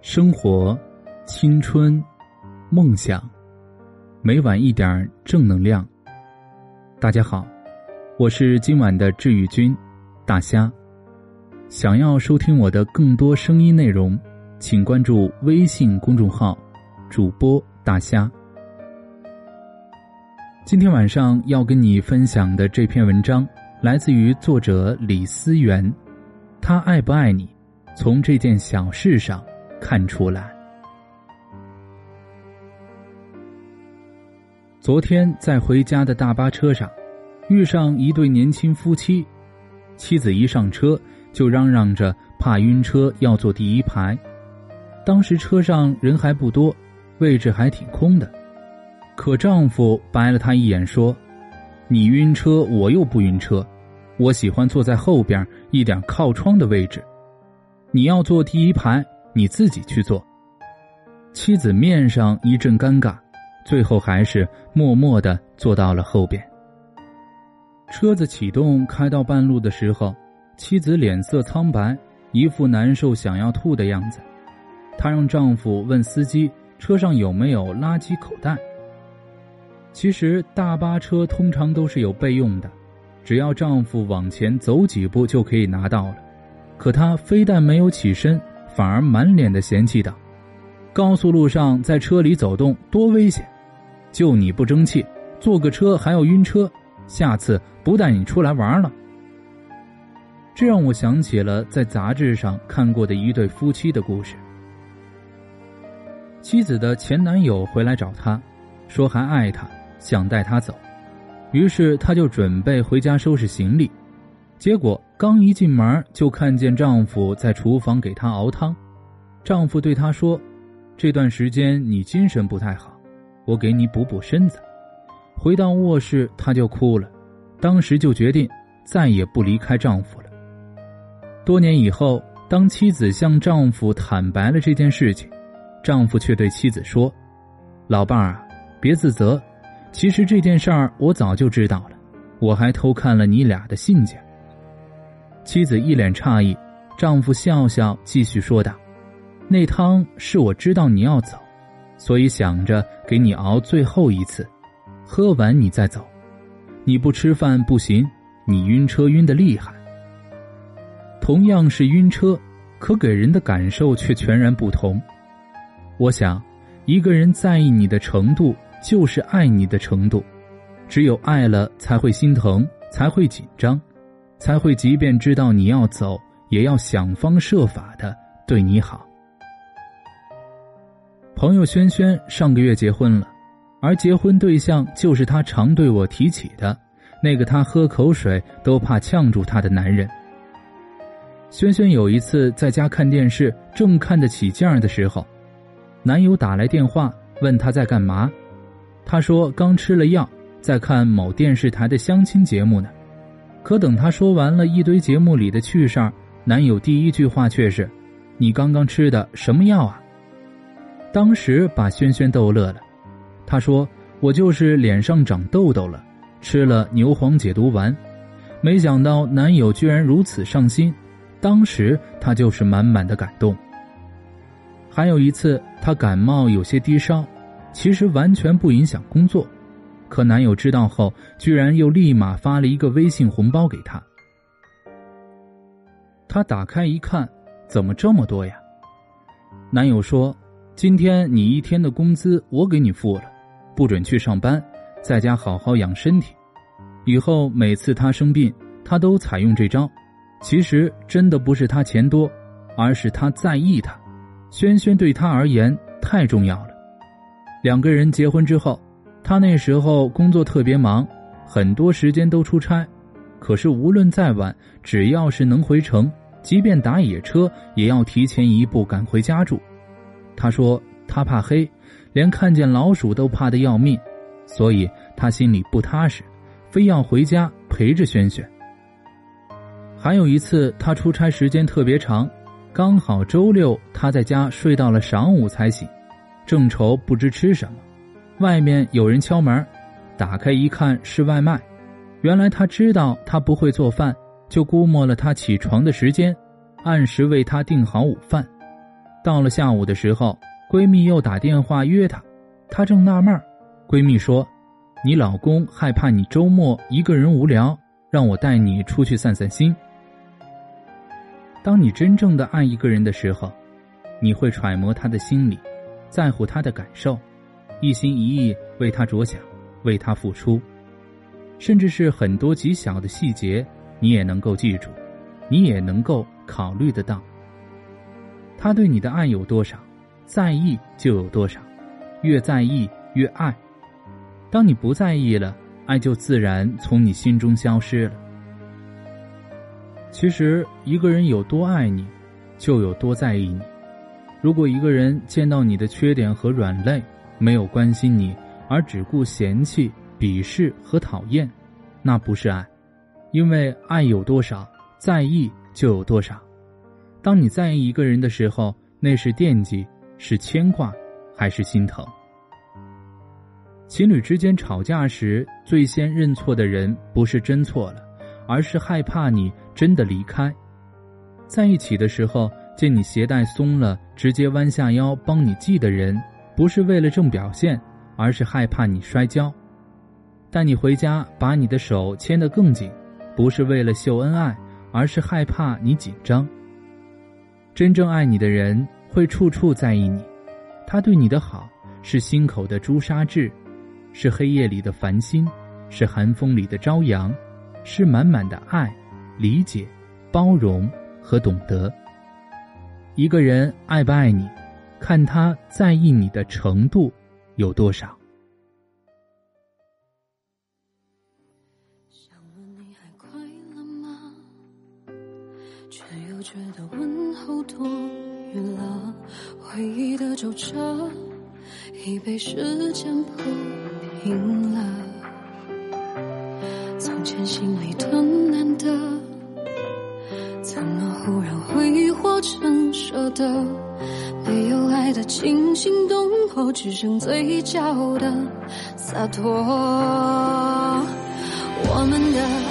生活、青春、梦想，每晚一点正能量。大家好，我是今晚的治愈君大虾。想要收听我的更多声音内容，请关注微信公众号“主播大虾”。今天晚上要跟你分享的这篇文章，来自于作者李思源。他爱不爱你，从这件小事上。看出来。昨天在回家的大巴车上，遇上一对年轻夫妻，妻子一上车就嚷嚷着怕晕车，要坐第一排。当时车上人还不多，位置还挺空的，可丈夫白了她一眼说：“你晕车，我又不晕车，我喜欢坐在后边一点靠窗的位置，你要坐第一排。”你自己去做。妻子面上一阵尴尬，最后还是默默的坐到了后边。车子启动开到半路的时候，妻子脸色苍白，一副难受想要吐的样子。她让丈夫问司机车上有没有垃圾口袋。其实大巴车通常都是有备用的，只要丈夫往前走几步就可以拿到了。可她非但没有起身。反而满脸的嫌弃道：“高速路上在车里走动多危险，就你不争气，坐个车还要晕车，下次不带你出来玩了。”这让我想起了在杂志上看过的一对夫妻的故事。妻子的前男友回来找她，说还爱她，想带她走，于是她就准备回家收拾行李。结果刚一进门，就看见丈夫在厨房给她熬汤。丈夫对她说：“这段时间你精神不太好，我给你补补身子。”回到卧室，她就哭了。当时就决定再也不离开丈夫了。多年以后，当妻子向丈夫坦白了这件事情，丈夫却对妻子说：“老伴儿啊，别自责，其实这件事儿我早就知道了，我还偷看了你俩的信件。”妻子一脸诧异，丈夫笑笑继续说道：“那汤是我知道你要走，所以想着给你熬最后一次，喝完你再走。你不吃饭不行，你晕车晕的厉害。同样是晕车，可给人的感受却全然不同。我想，一个人在意你的程度，就是爱你的程度。只有爱了，才会心疼，才会紧张。”才会，即便知道你要走，也要想方设法的对你好。朋友轩轩上个月结婚了，而结婚对象就是他常对我提起的那个他喝口水都怕呛住他的男人。轩轩有一次在家看电视，正看得起劲儿的时候，男友打来电话问他在干嘛，他说刚吃了药，在看某电视台的相亲节目呢。可等她说完了一堆节目里的趣事儿，男友第一句话却是：“你刚刚吃的什么药啊？”当时把轩轩逗乐了。她说：“我就是脸上长痘痘了，吃了牛黄解毒丸。”没想到男友居然如此上心，当时她就是满满的感动。还有一次，她感冒有些低烧，其实完全不影响工作。可男友知道后，居然又立马发了一个微信红包给她。她打开一看，怎么这么多呀？男友说：“今天你一天的工资我给你付了，不准去上班，在家好好养身体。以后每次他生病，他都采用这招。其实真的不是他钱多，而是他在意他。轩轩对他而言太重要了。两个人结婚之后。”他那时候工作特别忙，很多时间都出差，可是无论再晚，只要是能回城，即便打野车，也要提前一步赶回家住。他说他怕黑，连看见老鼠都怕得要命，所以他心里不踏实，非要回家陪着轩轩。还有一次，他出差时间特别长，刚好周六他在家睡到了晌午才醒，正愁不知吃什么。外面有人敲门，打开一看是外卖。原来他知道他不会做饭，就估摸了他起床的时间，按时为他订好午饭。到了下午的时候，闺蜜又打电话约她，她正纳闷，闺蜜说：“你老公害怕你周末一个人无聊，让我带你出去散散心。”当你真正的爱一个人的时候，你会揣摩他的心理，在乎他的感受，一心一意为他着想，为他付出，甚至是很多极小的细节，你也能够记住，你也能够考虑得到。他对你的爱有多少，在意就有多少，越在意越爱。当你不在意了，爱就自然从你心中消失了。其实，一个人有多爱你，就有多在意你。如果一个人见到你的缺点和软肋，没有关心你，而只顾嫌弃、鄙视和讨厌，那不是爱。因为爱有多少，在意就有多少。当你在意一个人的时候，那是惦记，是牵挂，还是心疼？情侣之间吵架时，最先认错的人不是真错了，而是害怕你。真的离开，在一起的时候见你鞋带松了，直接弯下腰帮你系的人，不是为了正表现，而是害怕你摔跤；带你回家把你的手牵得更紧，不是为了秀恩爱，而是害怕你紧张。真正爱你的人会处处在意你，他对你的好是心口的朱砂痣，是黑夜里的繁星，是寒风里的朝阳，是满满的爱。理解、包容和懂得。一个人爱不爱你，看他在意你的程度有多少。想问你还快乐吗？却又觉得问候多余了。回忆的皱褶已被时间铺平了。从前心里的难得。怎么忽然挥霍成舍得？没有爱的惊心动魄，只剩嘴角的洒脱。我们的。